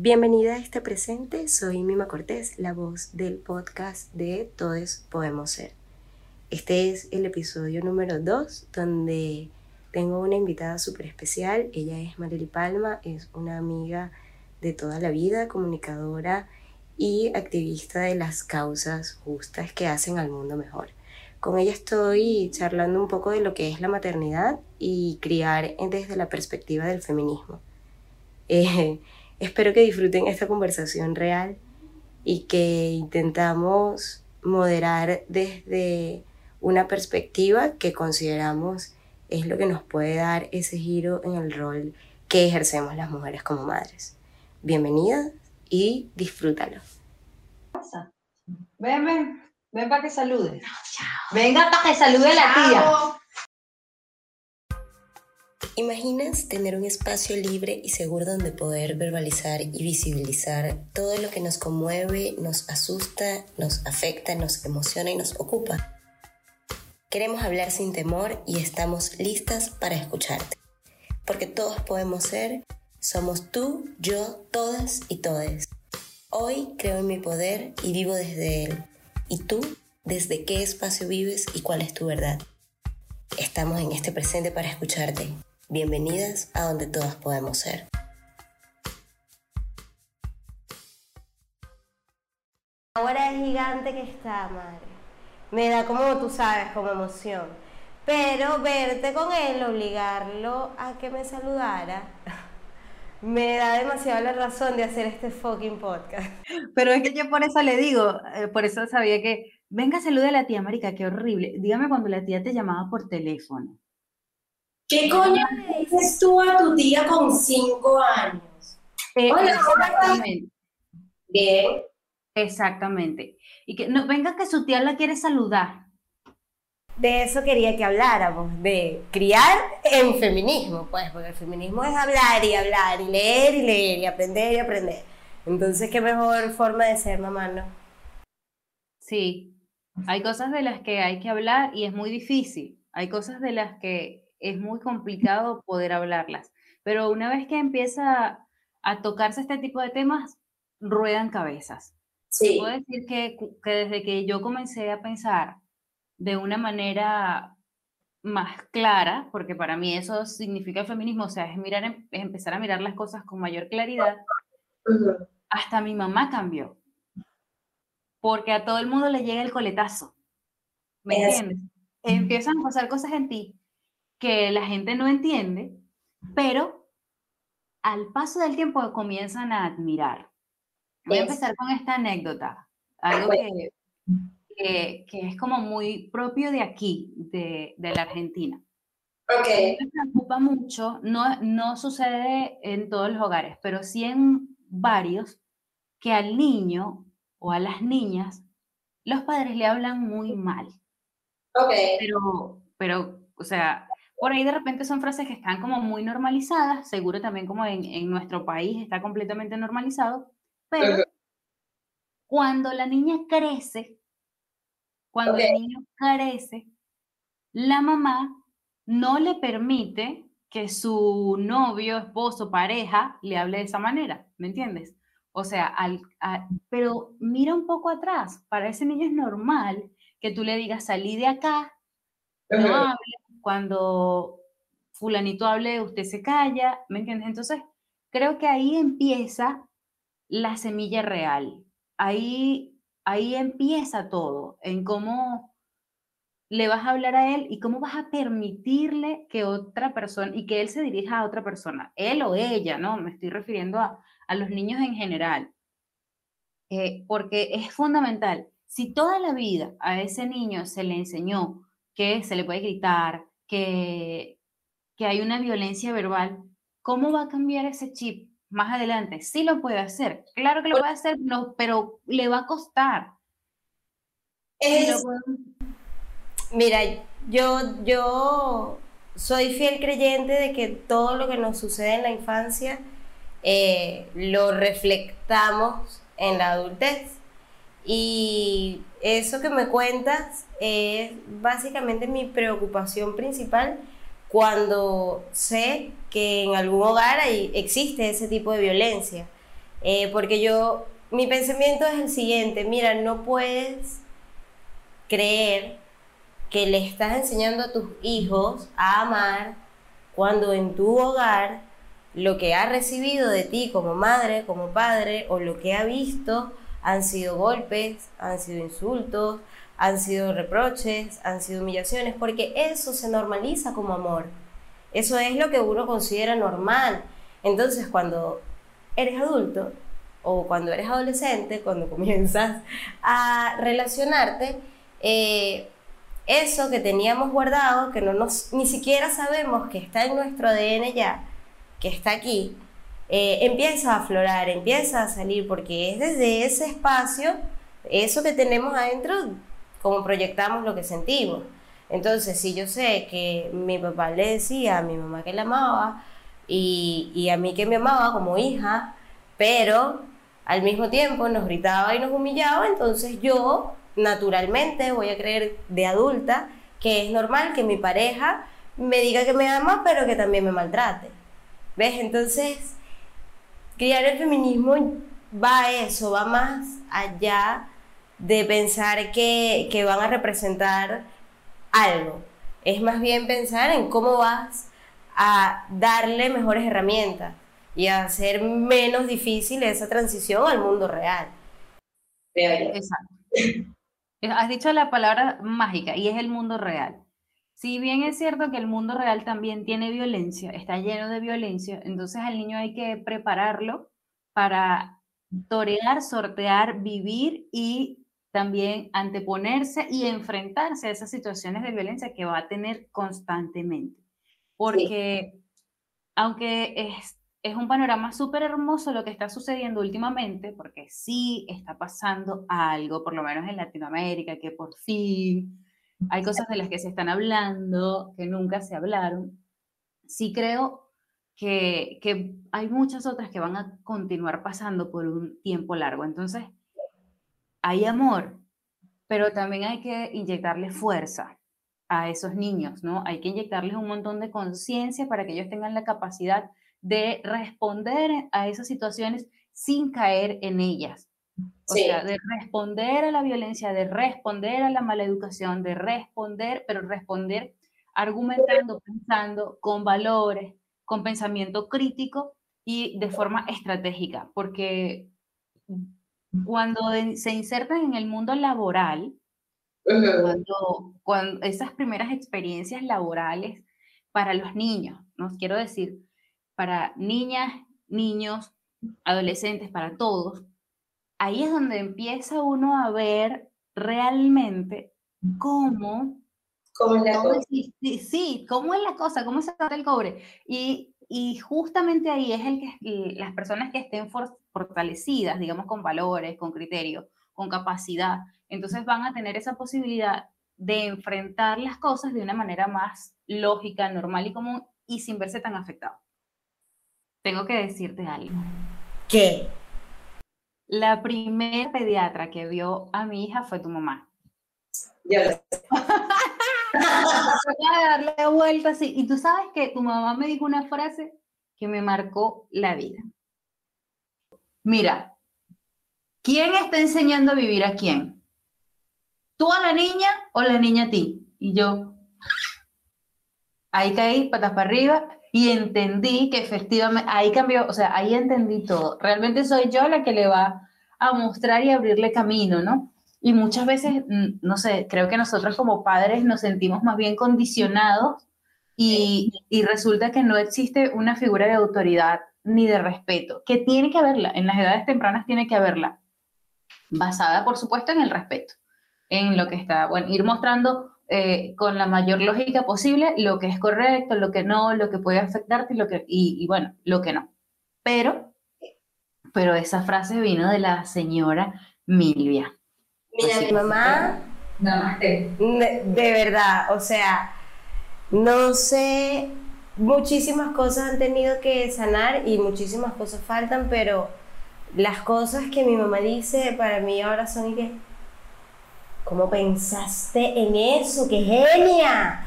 Bienvenida a este presente, soy Mima Cortés, la voz del podcast de Todos Podemos Ser. Este es el episodio número 2 donde tengo una invitada súper especial. Ella es Marily Palma, es una amiga de toda la vida, comunicadora y activista de las causas justas que hacen al mundo mejor. Con ella estoy charlando un poco de lo que es la maternidad y criar desde la perspectiva del feminismo. Eh, espero que disfruten esta conversación real y que intentamos moderar desde una perspectiva que consideramos es lo que nos puede dar ese giro en el rol que ejercemos las mujeres como madres. Bienvenida y disfrútalo. Ven, ven, ven para que salude. Venga para que salude la tía. ¿Imaginas tener un espacio libre y seguro donde poder verbalizar y visibilizar todo lo que nos conmueve, nos asusta, nos afecta, nos emociona y nos ocupa? Queremos hablar sin temor y estamos listas para escucharte. Porque todos podemos ser, somos tú, yo, todas y todes. Hoy creo en mi poder y vivo desde él. ¿Y tú? ¿Desde qué espacio vives y cuál es tu verdad? Estamos en este presente para escucharte. Bienvenidas a donde todas podemos ser. Ahora es gigante que está, madre. Me da como tú sabes, como emoción. Pero verte con él, obligarlo a que me saludara, me da demasiado la razón de hacer este fucking podcast. Pero es que yo por eso le digo, eh, por eso sabía que, venga, salude a la tía Marica, qué horrible. Dígame cuando la tía te llamaba por teléfono. ¿Qué coño le dices tú a tu tía con cinco años? Eh, Hola, exactamente. Bien. Exactamente. Y que no venga que su tía la quiere saludar. De eso quería que habláramos, de criar en feminismo, pues, porque el feminismo es hablar y hablar y leer y leer y aprender y aprender. Entonces, qué mejor forma de ser mamá, ¿no? Sí, hay cosas de las que hay que hablar y es muy difícil. Hay cosas de las que es muy complicado poder hablarlas. Pero una vez que empieza a tocarse este tipo de temas, ruedan cabezas. Sí. Puedo decir que, que desde que yo comencé a pensar de una manera más clara, porque para mí eso significa feminismo, o sea, es, mirar, es empezar a mirar las cosas con mayor claridad, hasta mi mamá cambió. Porque a todo el mundo le llega el coletazo. ¿Me entiendes? Empiezan a pasar cosas en ti que la gente no entiende, pero al paso del tiempo comienzan a admirar. Voy a empezar con esta anécdota, algo que, que, es como muy propio de aquí, de, de la Argentina. Okay. Me preocupa mucho, no, no sucede en todos los hogares, pero sí en varios, que al niño o a las niñas, los padres le hablan muy mal. Okay. Pero, pero, o sea, por ahí de repente son frases que están como muy normalizadas, seguro también como en, en nuestro país está completamente normalizado, pero cuando la niña crece, cuando el niño crece, la mamá no le permite que su novio, esposo, pareja le hable de esa manera, ¿me entiendes? O sea, al, pero mira un poco atrás, para ese niño es normal que tú le digas, salí de acá, no hable, cuando fulanito hable, usted se calla, ¿me entiendes? Entonces, creo que ahí empieza la semilla real. Ahí, ahí empieza todo, en cómo le vas a hablar a él y cómo vas a permitirle que otra persona, y que él se dirija a otra persona, él o ella, ¿no? Me estoy refiriendo a, a los niños en general. Eh, porque es fundamental. Si toda la vida a ese niño se le enseñó que se le puede gritar, que, que hay una violencia verbal, ¿cómo va a cambiar ese chip más adelante? Sí lo puede hacer, claro que lo puede hacer, no, pero le va a costar. Mira, yo, yo soy fiel creyente de que todo lo que nos sucede en la infancia eh, lo reflectamos en la adultez. Y eso que me cuentas es básicamente mi preocupación principal cuando sé que en algún hogar hay, existe ese tipo de violencia. Eh, porque yo, mi pensamiento es el siguiente, mira, no puedes creer que le estás enseñando a tus hijos a amar cuando en tu hogar lo que ha recibido de ti como madre, como padre, o lo que ha visto han sido golpes, han sido insultos, han sido reproches, han sido humillaciones, porque eso se normaliza como amor. Eso es lo que uno considera normal. Entonces, cuando eres adulto o cuando eres adolescente, cuando comienzas a relacionarte, eh, eso que teníamos guardado, que no nos, ni siquiera sabemos que está en nuestro ADN ya, que está aquí, eh, empieza a aflorar, empieza a salir, porque es desde ese espacio, eso que tenemos adentro, como proyectamos lo que sentimos. Entonces, si yo sé que mi papá le decía a mi mamá que la amaba y, y a mí que me amaba como hija, pero al mismo tiempo nos gritaba y nos humillaba, entonces yo naturalmente voy a creer de adulta que es normal que mi pareja me diga que me ama, pero que también me maltrate. ¿Ves? Entonces, criar el feminismo va a eso, va más allá de pensar que, que van a representar algo. Es más bien pensar en cómo vas a darle mejores herramientas y a hacer menos difícil esa transición al mundo real. Exacto. Has dicho la palabra mágica y es el mundo real. Si bien es cierto que el mundo real también tiene violencia, está lleno de violencia, entonces al niño hay que prepararlo para torear, sortear, vivir y también anteponerse y enfrentarse a esas situaciones de violencia que va a tener constantemente. Porque aunque es es un panorama súper hermoso lo que está sucediendo últimamente, porque sí está pasando algo, por lo menos en Latinoamérica, que por fin hay cosas de las que se están hablando, que nunca se hablaron. Sí creo que, hay muchas otras que van a continuar pasando por un tiempo largo. Entonces, hay amor, pero también hay que inyectarle fuerza a esos niños, ¿no? Hay que inyectarles un montón de conciencia para que ellos tengan la capacidad de responder a esas situaciones sin caer en ellas. O sea, de responder a la violencia, de responder a la mala educación, de responder, pero responder argumentando, pensando, con valores, con pensamiento crítico y de forma estratégica, porque cuando se insertan en el mundo laboral, cuando, cuando esas primeras experiencias laborales para los niños, ¿no? quiero decir, para niñas, niños, adolescentes, para todos, ahí es donde empieza uno a ver realmente cómo... ¿Cómo es la cosa? Sí, cómo es la cosa, cómo se trata el cobre. Y, y justamente ahí es el que las personas que estén fortalecidas, digamos, con valores, con criterio, con capacidad, entonces van a tener esa posibilidad de enfrentar las cosas de una manera más lógica, normal y común y sin verse tan afectados. Tengo que decirte algo. ¿Qué? La primera pediatra que vio a mi hija fue tu mamá. Ya lo sé. darle vuelta así. Y tú sabes que tu mamá me dijo una frase que me marcó la vida. Mira, ¿quién está enseñando a vivir a quién? ¿Tú a la niña o la niña a ti? Y yo, ahí caí, patas para arriba, y entendí que efectivamente, ahí cambió, o sea, ahí entendí todo. Realmente soy yo la que le va a mostrar y abrirle camino, ¿no? Y muchas veces, mm, no sé, creo que nosotros como padres nos sentimos más bien condicionados y, y resulta que no existe una figura de autoridad ni de respeto, que tiene que haberla, en las edades tempranas tiene que haberla, basada por supuesto en el respeto, en lo que está, bueno, ir mostrando eh, con la mayor lógica posible lo que es correcto, lo que no, lo que puede afectarte y, lo que, y, bueno, lo que no. Pero, pero esa frase vino de la señora Milvia. Mira, mi mamá, Namaste. de, de verdad, o sea, no sé, muchísimas cosas han tenido que sanar y muchísimas cosas faltan, pero las cosas que mi mamá dice para mí ahora son y que ¿Cómo pensaste en eso? ¡Qué genia!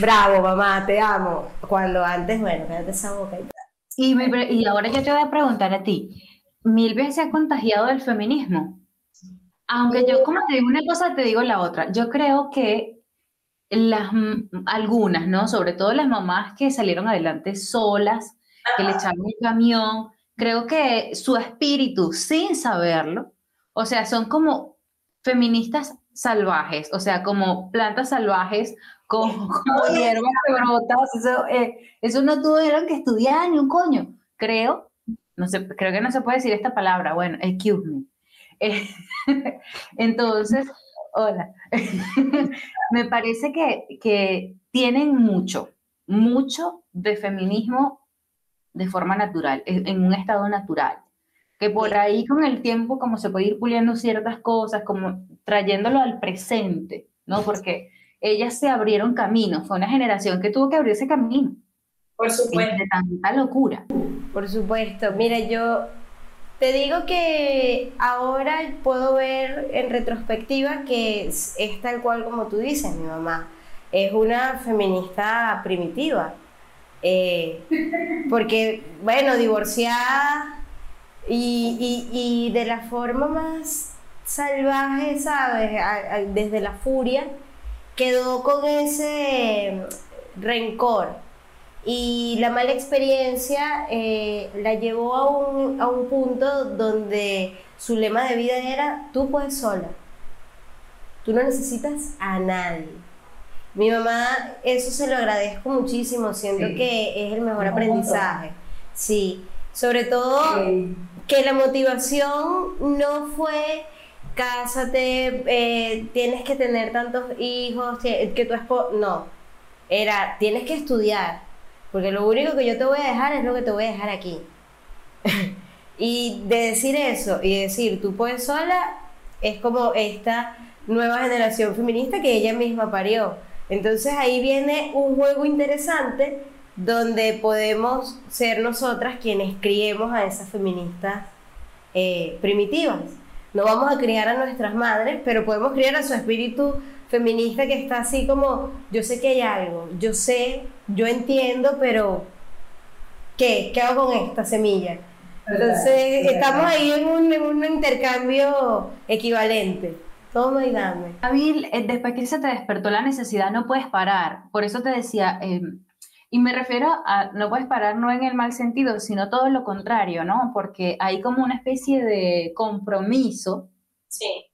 Bravo, mamá, te amo. Cuando antes, bueno, quédate esa boca y Y, y ahora yo te voy a preguntar a ti, mil veces se ha contagiado del feminismo. Aunque yo, como te digo una cosa, te digo la otra. Yo creo que las, algunas, ¿no? Sobre todo las mamás que salieron adelante solas, que le echaron un camión, creo que su espíritu, sin saberlo, o sea, son como feministas salvajes, o sea, como plantas salvajes, como, hierbas que brotan, eso, eh, eso no tuvieron que estudiar ni un coño. Creo, no sé, creo que no se puede decir esta palabra, bueno, excuse me. Eh, entonces, hola, me parece que, que tienen mucho, mucho de feminismo de forma natural, en un estado natural. Que por ahí con el tiempo como se puede ir puliendo ciertas cosas, como trayéndolo al presente, ¿no? Porque ellas se abrieron camino, fue una generación que tuvo que abrirse camino. Por supuesto. De tanta locura. Por supuesto. Mira, yo te digo que ahora puedo ver en retrospectiva que es, es tal cual como tú dices, mi mamá. Es una feminista primitiva eh, porque, bueno, divorciada y, y, de la forma más salvaje, ¿sabes? desde la furia, quedó con ese rencor. Y la mala experiencia eh, la llevó a un, a un punto donde su lema de vida era, tú puedes sola. Tú no necesitas a nadie. Mi mamá, eso se lo agradezco muchísimo, siento que es el mejor aprendizaje. Sí, sobre todo que la motivación no fue cásate, eh, tienes que tener tantos hijos, que tu esposo, no, era tienes que estudiar, porque lo único que yo te voy a dejar es lo que te voy a dejar aquí. y de decir eso y decir tú puedes sola, es como esta nueva generación feminista que ella misma parió entonces ahí viene un juego interesante donde podemos ser nosotras quienes criemos a esas feministas eh, primitivas. No vamos a criar a nuestras madres, pero podemos criar a su espíritu feminista que está así como, yo sé que hay algo, yo sé, yo entiendo, pero ¿qué? ¿Qué hago con esta semilla? Entonces estamos ahí en un, en un intercambio equivalente. Toma y dame. Eh, después que se te despertó la necesidad, no puedes parar. Por eso te decía, em, y me refiero a no puedes parar no en el mal sentido, sino todo lo contrario, ¿no? Porque hay como una especie de compromiso. Sí.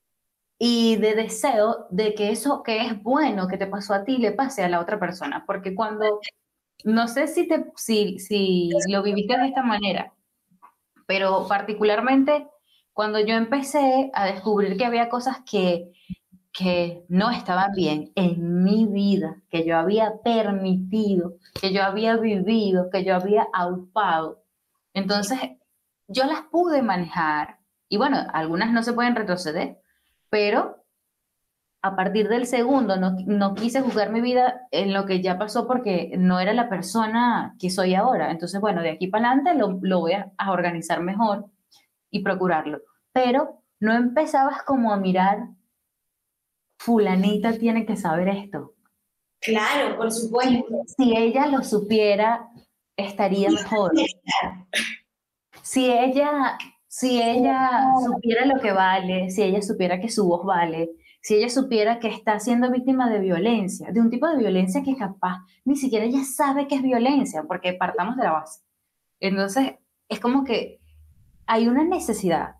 Y de deseo de que eso que es bueno que te pasó a ti le pase a la otra persona. Porque cuando, no sé si, te, si, si lo viviste de esta manera, pero particularmente cuando yo empecé a descubrir que había cosas que, que no estaban bien en mi vida, que yo había permitido, que yo había vivido, que yo había aupado, entonces yo las pude manejar. Y bueno, algunas no se pueden retroceder, pero a partir del segundo no, no, quise juzgar mi vida en lo que ya pasó porque no era la persona que soy ahora. Entonces, bueno, de aquí para adelante lo, lo voy a, a, organizar mejor y procurarlo. Pero no empezabas como a mirar, fulanita tiene que saber esto. Claro, por supuesto. Si ella lo supiera, estaría mejor. Si ella, si ella supiera lo que vale, si ella supiera que su voz vale, si ella supiera que está siendo víctima de violencia, de un tipo de violencia que capaz ni siquiera ella sabe que es violencia, porque partamos de la base. Entonces, es como que hay una necesidad.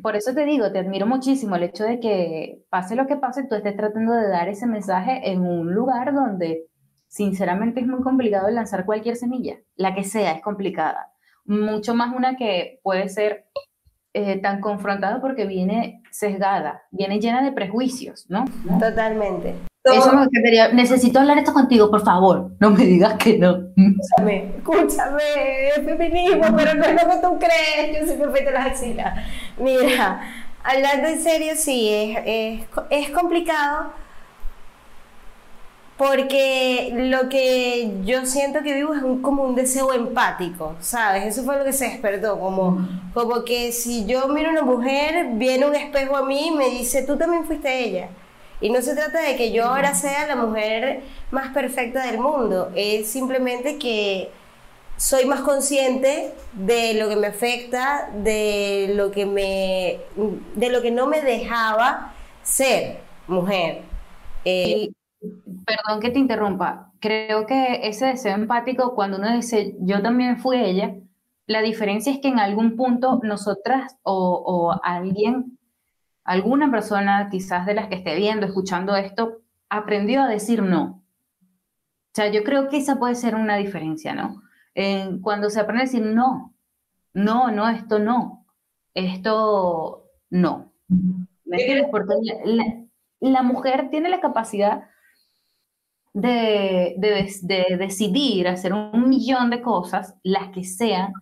Por eso te digo, te admiro muchísimo el hecho de que pase lo que pase, tú estés tratando de dar ese mensaje en un lugar donde sinceramente es muy complicado lanzar cualquier semilla, la que sea es complicada, mucho más una que puede ser eh, tan confrontada porque viene sesgada, viene llena de prejuicios, ¿no? Totalmente. Eso me quedaría. Necesito hablar esto contigo, por favor. No me digas que no. Escúchame, escúchame, es feminismo, pero no es lo que tú crees. Yo siempre de las axilas. Mira, hablando en serio, sí, es, es, es complicado porque lo que yo siento que vivo es como un deseo empático, ¿sabes? Eso fue lo que se despertó, como, como que si yo miro a una mujer, viene un espejo a mí y me dice, tú también fuiste ella. Y no se trata de que yo ahora sea la mujer más perfecta del mundo, es simplemente que soy más consciente de lo que me afecta, de lo que me, de lo que no me dejaba ser mujer. Eh, perdón que te interrumpa. Creo que ese deseo empático, cuando uno dice yo también fui ella, la diferencia es que en algún punto nosotras o, o alguien, alguna persona quizás de las que esté viendo, escuchando esto, aprendió a decir no. O sea, yo creo que esa puede ser una diferencia, ¿no? cuando se aprende a decir no, no, no, esto no, esto no. ¿Me entiendes? Porque la, mujer tiene la capacidad de, de, decidir hacer un millón de cosas, las que sean,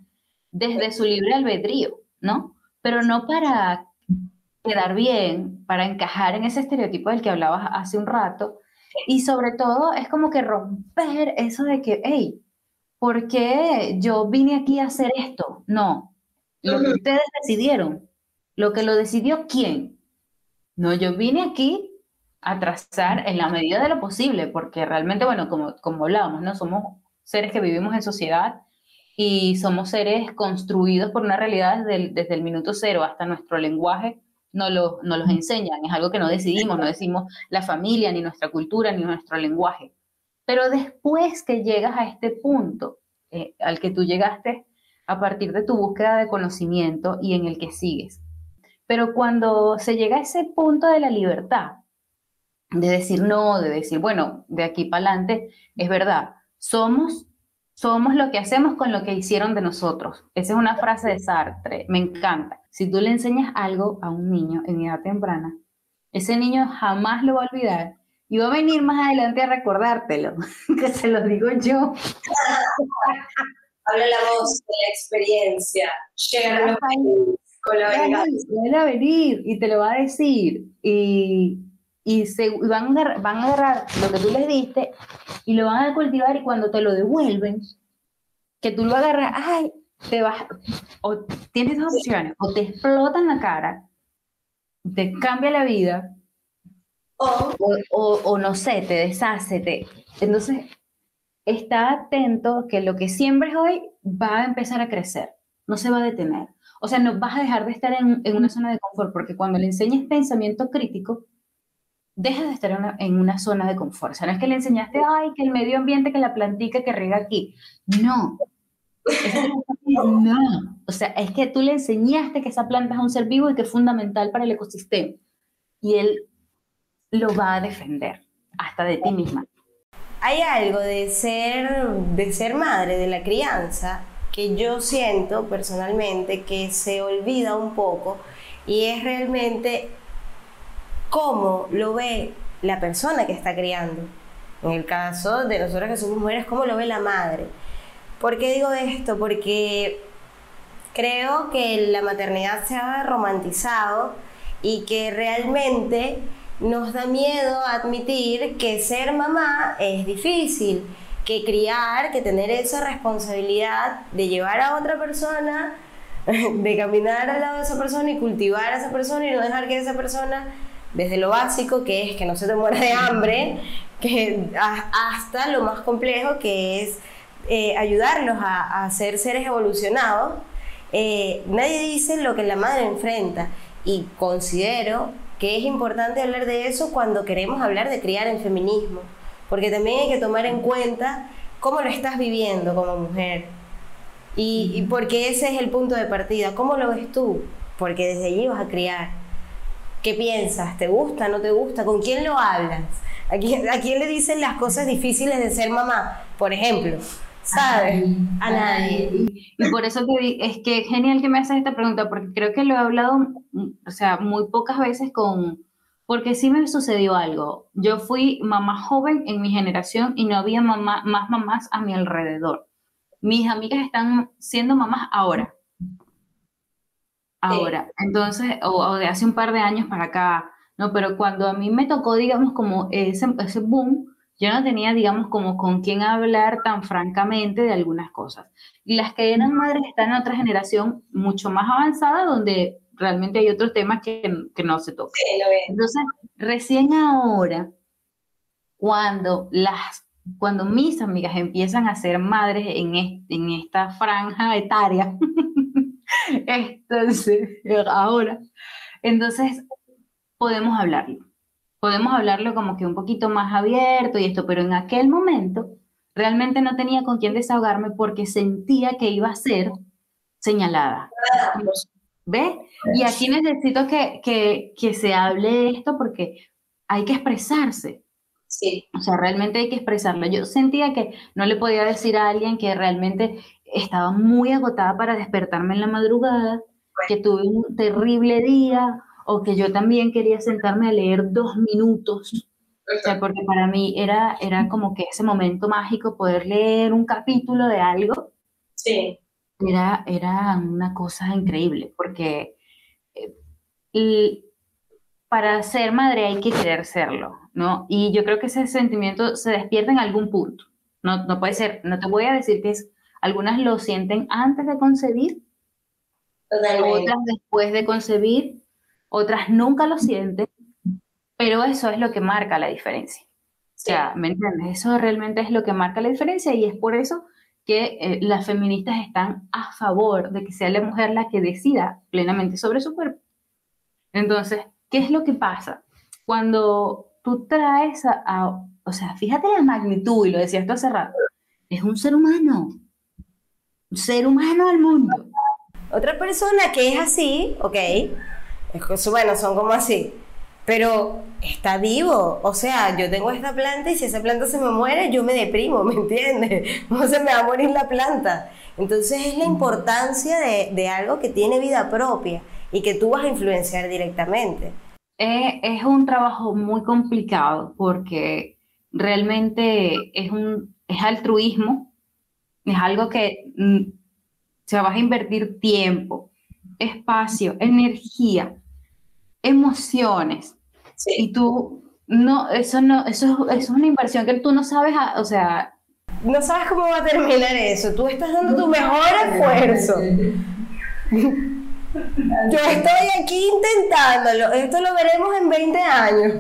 desde su libre albedrío, ¿no? Pero no para quedar bien, para encajar en ese estereotipo del que hablabas hace un rato. Y sobre todo es como que romper eso de que, hey, ¿por qué yo vine aquí a hacer esto? No, lo que ustedes decidieron, lo que lo decidió quién. No, yo vine aquí a trazar en la medida de lo posible, porque realmente, bueno, como, como hablábamos, ¿no? Somos seres que vivimos en sociedad y somos seres construidos por una realidad desde el, desde el minuto cero hasta nuestro lenguaje nos, lo, nos los enseñan, es algo que no decidimos, no decimos la familia, ni nuestra cultura, ni nuestro lenguaje. Pero después que llegas a este punto eh, al que tú llegaste a partir de tu búsqueda de conocimiento y en el que sigues. Pero cuando se llega a ese punto de la libertad, de decir no, de decir, bueno, de aquí para adelante, es verdad, somos, somos lo que hacemos con lo que hicieron de nosotros. Esa es una frase de Sartre, me encanta. Si tú le enseñas algo a un niño en edad temprana, ese niño jamás lo va a olvidar y va a venir más adelante a recordártelo, que se lo digo yo. Habla la voz de la experiencia. Llega con la Va a venir y te lo va a decir. Y, y se, van, a, van a agarrar lo que tú les diste y lo van a cultivar y cuando te lo devuelven, que tú lo agarras, ay, te vas, o tienes dos opciones, o te explotan la cara, te cambia la vida, o, no sé, te deshace. Te... Entonces, está atento que lo que siembres hoy va a empezar a crecer, no se va a detener. O sea, no vas a dejar de estar en, una zona de confort, porque cuando le enseñas pensamiento crítico, deja de estar en una, zona de confort. O sea, no es que le enseñaste, ay, que el medio ambiente, que la plantica que riega aquí. No. No. O sea, es que tú le enseñaste que esa planta es un ser vivo y que es fundamental para el ecosistema. Y él lo va a defender, hasta de ti misma. Hay algo de ser, de ser madre, de la crianza, que yo siento personalmente que se olvida un poco y es realmente cómo lo ve la persona que está criando. En el caso de nosotros que somos mujeres, cómo lo ve la madre. ¿Por qué digo esto? Porque creo que la maternidad se ha romantizado y que realmente nos da miedo admitir que ser mamá es difícil, que criar, que tener esa responsabilidad de llevar a otra persona, de caminar al lado de esa persona y cultivar a esa persona y no dejar que esa persona, desde lo básico que es que no se te muera de hambre, que hasta lo más complejo que es eh, ayudarlos a, ser seres evolucionados, eh, nadie dice lo que la madre enfrenta y considero que es importante hablar de eso cuando queremos hablar de criar en feminismo, porque también hay que tomar en cuenta cómo lo estás viviendo como mujer. Y, porque ese es el punto de partida. ¿Cómo lo ves tú? Porque desde allí vas a criar. ¿Qué piensas? ¿Te gusta? ¿No te gusta? ¿Con quién lo hablas? ¿A quién, ¿A quién le dicen las cosas difíciles de ser mamá? Por ejemplo. ¿Sabes? A nadie. Y, por eso te es que es genial que me haces esta pregunta, porque creo que lo he hablado, o sea, muy pocas veces con, porque sí me sucedió algo. Yo fui mamá joven en mi generación y no había mamá, más mamás a mi alrededor. Mis amigas están siendo mamás ahora. Ahora. Entonces, o, de hace un par de años para acá, ¿no? Pero cuando a mí me tocó, digamos, como ese, ese boom, yo no tenía, digamos, como con quién hablar tan francamente de algunas cosas. Y las que eran madres están en otra generación mucho más avanzada, donde realmente hay otros temas que, que no se tocan. Entonces, recién ahora, cuando las cuando mis amigas empiezan a ser madres en, en esta franja etaria, entonces, ahora, entonces podemos hablarlo. Podemos hablarlo como que un poquito más abierto y esto, pero en aquel momento realmente no tenía con quién desahogarme porque sentía que iba a ser señalada. ¿Ves? Y aquí necesito que, que, que se hable esto porque hay que expresarse. Sí. O sea, realmente hay que expresarlo. Yo sentía que no le podía decir a alguien que realmente estaba muy agotada para despertarme en la madrugada, que tuve un terrible día o que yo también quería sentarme a leer dos minutos. O sea, porque para mí era, era como que ese momento mágico, poder leer un capítulo de algo. Sí. Era, era una cosa increíble, porque eh, para ser madre hay que querer serlo, ¿no? Y yo creo que ese sentimiento se despierta en algún punto. No, no puede ser, no te voy a decir que es, algunas lo sienten antes de concebir, otras después de concebir, otras nunca lo sienten, pero eso es lo que marca la diferencia. O sea, ¿me entiendes? Eso realmente es lo que marca la diferencia y es por eso que eh, las feministas están a favor de que sea la mujer la que decida plenamente sobre su cuerpo. Entonces, ¿qué es lo que pasa? Cuando tú traes a, o sea, fíjate la magnitud, y lo decías tú hace rato, es un ser humano, un ser humano al mundo. Otra persona que es así, ok, bueno, son como así, pero está vivo. O sea, yo tengo esta planta y si esa planta se me muere, yo me deprimo, ¿me entiendes? No se me va a morir la planta. Entonces es la importancia de, de algo que tiene vida propia y que tú vas a influenciar directamente. Es, un trabajo muy complicado porque realmente es, un, es altruismo, es algo que mm, se vas a invertir tiempo, espacio, energía, emociones. Y tú, no, eso no, eso, es una inversión que tú no sabes, o sea... No sabes cómo va a terminar eso, tú estás dando tu mejor esfuerzo. Yo estoy aquí intentándolo, esto lo veremos en 20 años.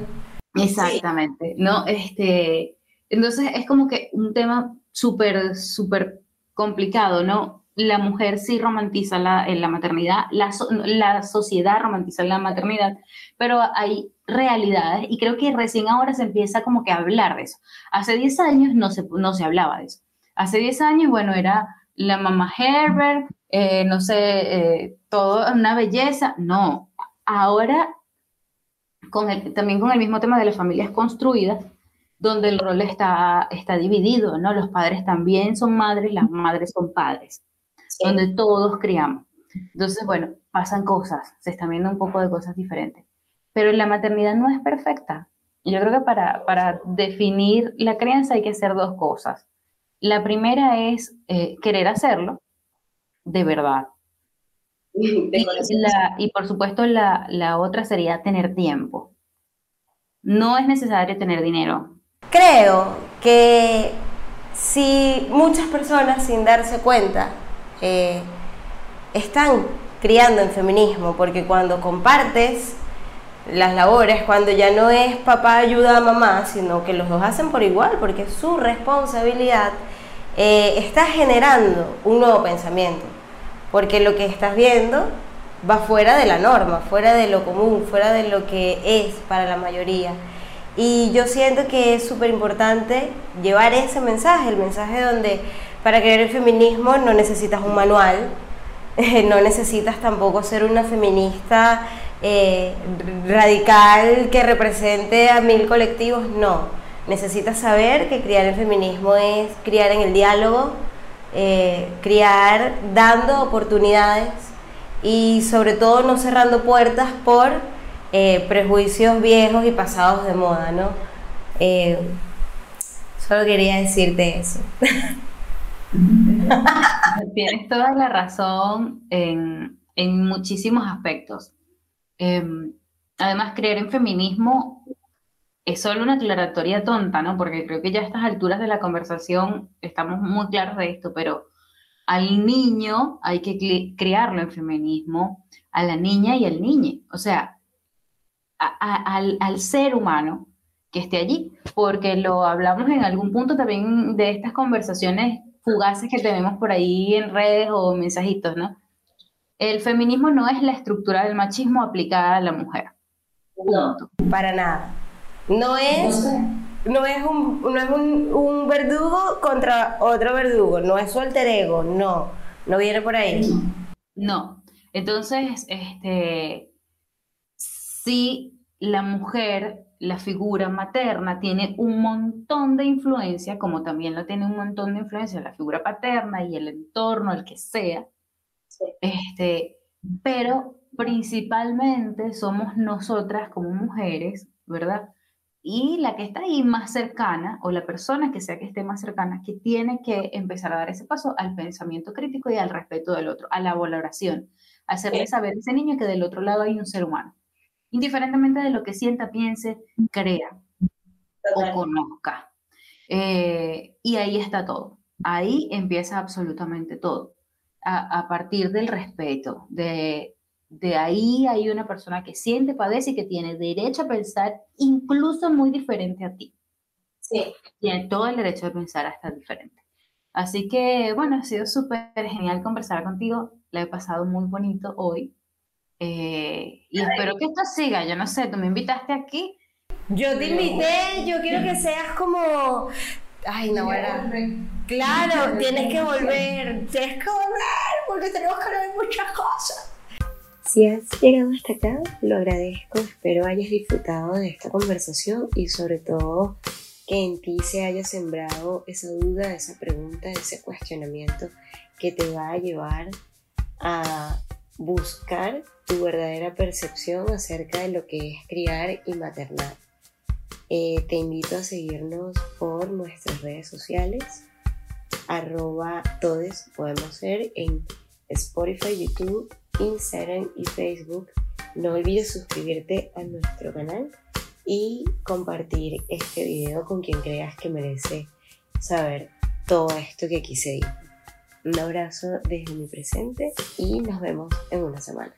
Exactamente, ¿no? Este, entonces es como que un tema súper, súper complicado, ¿no? La mujer sí romantiza la, en la maternidad, la, la, sociedad romantiza la maternidad, pero hay realidades y creo que recién ahora se empieza como que a hablar de eso. Hace 10 años no se, no se hablaba de eso. Hace 10 años, bueno, era la mamá Herbert, eh, no sé, eh, todo una belleza. No, ahora con el, también con el mismo tema de las familias construidas, donde el rol está, está dividido, ¿no? Los padres también son madres, las madres son padres donde todos criamos. Entonces, bueno, pasan cosas, se están viendo un poco de cosas diferentes. Pero la maternidad no es perfecta. Yo creo que para, para definir la crianza hay que hacer dos cosas. La primera es eh, querer hacerlo de verdad. Y, y por supuesto la, la otra sería tener tiempo. No es necesario tener dinero. Creo que si muchas personas sin darse cuenta eh, están criando en feminismo, porque cuando compartes las labores, cuando ya no es papá ayuda a mamá, sino que los dos hacen por igual, porque es su responsabilidad, eh, estás generando un nuevo pensamiento, porque lo que estás viendo va fuera de la norma, fuera de lo común, fuera de lo que es para la mayoría. Y yo siento que es súper importante llevar ese mensaje, el mensaje donde para creer el feminismo no necesitas un manual, no necesitas tampoco ser una feminista eh, radical que represente a mil colectivos, no. Necesitas saber que criar el feminismo es criar en el diálogo, eh, criar dando oportunidades y sobre todo no cerrando puertas por eh, prejuicios viejos y pasados de moda, ¿no? solo quería decirte eso. Tienes toda la razón en, muchísimos aspectos. Em, además, creer en feminismo es solo una aclaratoria tonta, ¿no? Porque creo que ya a estas alturas de la conversación estamos muy claros de esto, pero al niño hay que criarlo en feminismo, a la niña y al niño. O sea, al, al ser humano que esté allí, porque lo hablamos en algún punto también de estas conversaciones fugaces que tenemos por ahí en redes o mensajitos, ¿no? El feminismo no es la estructura del machismo aplicada a la mujer. No, para nada. No es, no es, un, no es un, un verdugo contra otro verdugo, no es su alter ego, no, no viene por ahí. No. Entonces, este, si la mujer, la figura materna, tiene un montón de influencia, como también lo tiene un montón de influencia la figura paterna y el entorno, el que sea, este, pero principalmente somos nosotras como mujeres, ¿verdad? Y la que está ahí más cercana, o la persona que sea que esté más cercana, que tiene que empezar a dar ese paso al pensamiento crítico y al respeto del otro, a la valoración, hacerle saber a ese niño que del otro lado hay un ser humano, indiferentemente de lo que sienta, piense, crea o conozca. Eh, y ahí está todo. Ahí empieza absolutamente todo. A, a partir del respeto, de de ahí hay una persona que siente, padece y que tiene derecho a pensar incluso muy diferente a ti. Sí. Tiene todo el derecho de pensar hasta diferente. Así que, bueno, ha sido súper genial conversar contigo. La he pasado muy bonito hoy. Eh, y espero que esto siga. Yo no sé, tú me invitaste aquí. Yo te invité, yo quiero que seas como... Ay, no, Claro, tienes que volver, tienes que volver, porque tenemos que hablar de muchas cosas. Si has llegado hasta acá, lo agradezco, espero hayas disfrutado de esta conversación y sobre todo que en ti se haya sembrado esa duda, esa pregunta, ese cuestionamiento que te va a llevar a buscar tu verdadera percepción acerca de lo que es criar y maternar. Eh, te invito a seguirnos por nuestras redes sociales, arroba todes podemos ser en Spotify, YouTube Instagram y Facebook. No olvides suscribirte a nuestro canal y compartir este video con quien creas que merece saber todo esto que aquí se. Un abrazo desde mi presente y nos vemos en una semana.